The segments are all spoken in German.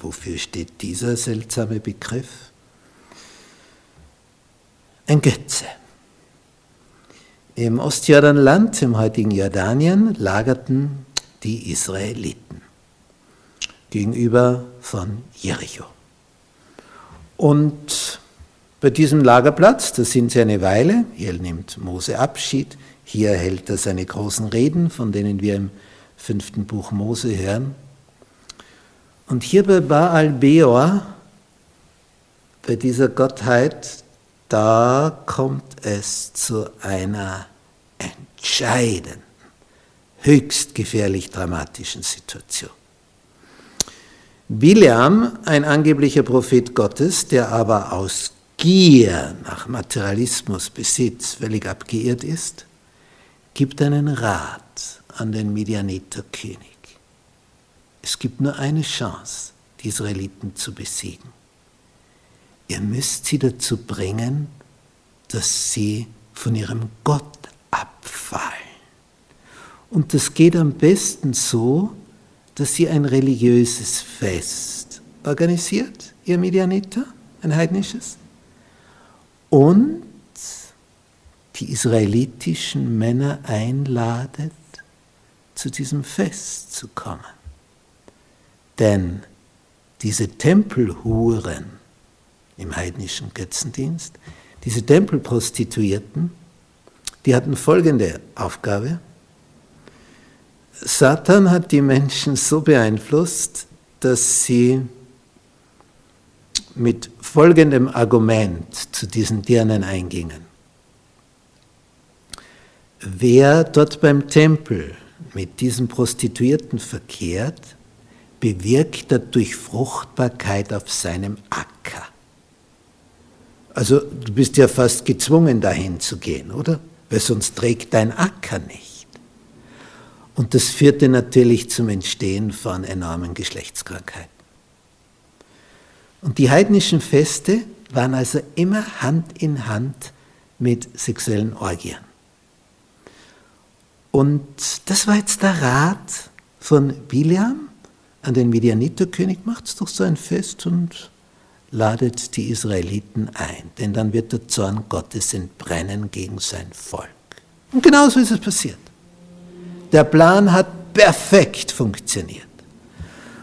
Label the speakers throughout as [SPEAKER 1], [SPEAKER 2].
[SPEAKER 1] Wofür steht dieser seltsame Begriff? Ein Götze. Im Ostjordanland, im heutigen Jordanien, lagerten die Israeliten gegenüber von Jericho. Und bei diesem Lagerplatz, da sind sie eine Weile, hier nimmt Mose Abschied, hier hält er seine großen Reden, von denen wir im fünften Buch Mose hören. Und hier bei Baal Beor, bei dieser Gottheit, da kommt es zu einer entscheidenden, höchst gefährlich dramatischen Situation. Bileam, ein angeblicher Prophet Gottes, der aber aus Gier nach Materialismus, Besitz völlig abgeirrt ist, gibt einen Rat an den Midianiter König. Es gibt nur eine Chance, die Israeliten zu besiegen. Ihr müsst sie dazu bringen, dass sie von ihrem Gott abfallen. Und das geht am besten so, dass sie ein religiöses Fest organisiert, ihr Midianiter, ein heidnisches, und die israelitischen Männer einladet, zu diesem Fest zu kommen. Denn diese Tempelhuren im heidnischen Götzendienst, diese Tempelprostituierten, die hatten folgende Aufgabe. Satan hat die Menschen so beeinflusst, dass sie mit folgendem Argument zu diesen Dirnen eingingen. Wer dort beim Tempel mit diesen Prostituierten verkehrt, bewirkt dadurch Fruchtbarkeit auf seinem Acker. Also du bist ja fast gezwungen dahin zu gehen, oder? Weil sonst trägt dein Acker nicht. Und das führte natürlich zum Entstehen von enormen Geschlechtskrankheiten. Und die heidnischen Feste waren also immer Hand in Hand mit sexuellen Orgien. Und das war jetzt der Rat von Biliam an den Midianiterkönig, macht doch so ein Fest und ladet die Israeliten ein, denn dann wird der Zorn Gottes entbrennen gegen sein Volk. Und genauso ist es passiert. Der Plan hat perfekt funktioniert.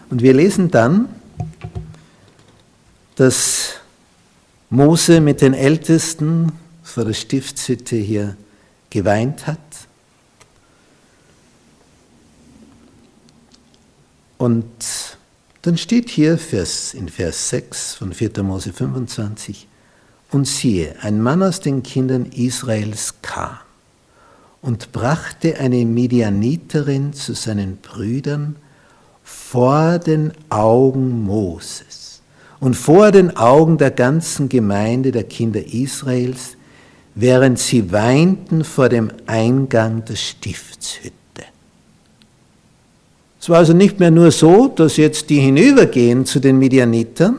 [SPEAKER 1] Und wir lesen dann, dass Mose mit den Ältesten vor der Stiftshütte hier geweint hat Und dann steht hier Vers, in Vers 6 von 4. Mose 25, und siehe, ein Mann aus den Kindern Israels kam und brachte eine Midianiterin zu seinen Brüdern vor den Augen Moses und vor den Augen der ganzen Gemeinde der Kinder Israels, während sie weinten vor dem Eingang der Stiftshütte. Es war also nicht mehr nur so, dass jetzt die hinübergehen zu den Midianitern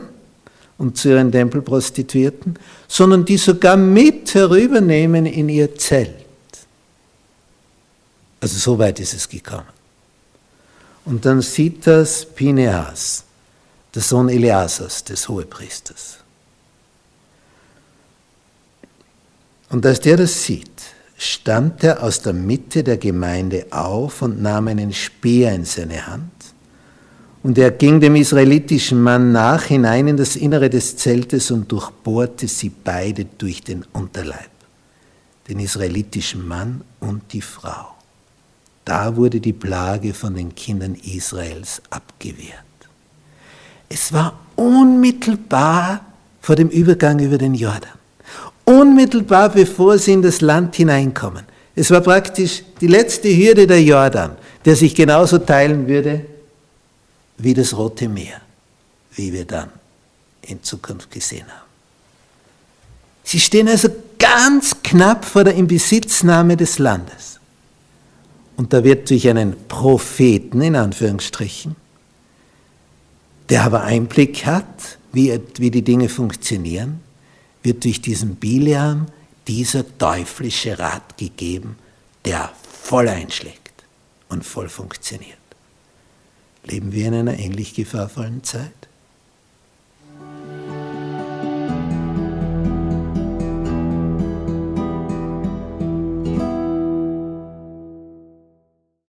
[SPEAKER 1] und zu ihren Tempelprostituierten, sondern die sogar mit herübernehmen in ihr Zelt. Also so weit ist es gekommen. Und dann sieht das Pineas, der Sohn Eleasas, des Hohepriesters. Und als der das sieht, stand er aus der Mitte der Gemeinde auf und nahm einen Speer in seine Hand Und er ging dem israelitischen Mann nach hinein in das Innere des Zeltes und durchbohrte sie beide durch den Unterleib, den israelitischen Mann und die Frau. Da wurde die Plage von den Kindern Israels abgewehrt. Es war unmittelbar vor dem Übergang über den Jordan. Unmittelbar bevor sie in das Land hineinkommen. Es war praktisch die letzte Hürde der Jordan, der sich genauso teilen würde wie das Rote Meer, wie wir dann in Zukunft gesehen haben. Sie stehen also ganz knapp vor der Inbesitznahme des Landes. Und da wird durch einen Propheten, in Anführungsstrichen, der aber Einblick hat, wie, wie die Dinge funktionieren, wird durch diesen Bileam dieser teuflische Rat gegeben, der voll einschlägt und voll funktioniert. Leben wir in einer ähnlich gefahrvollen Zeit?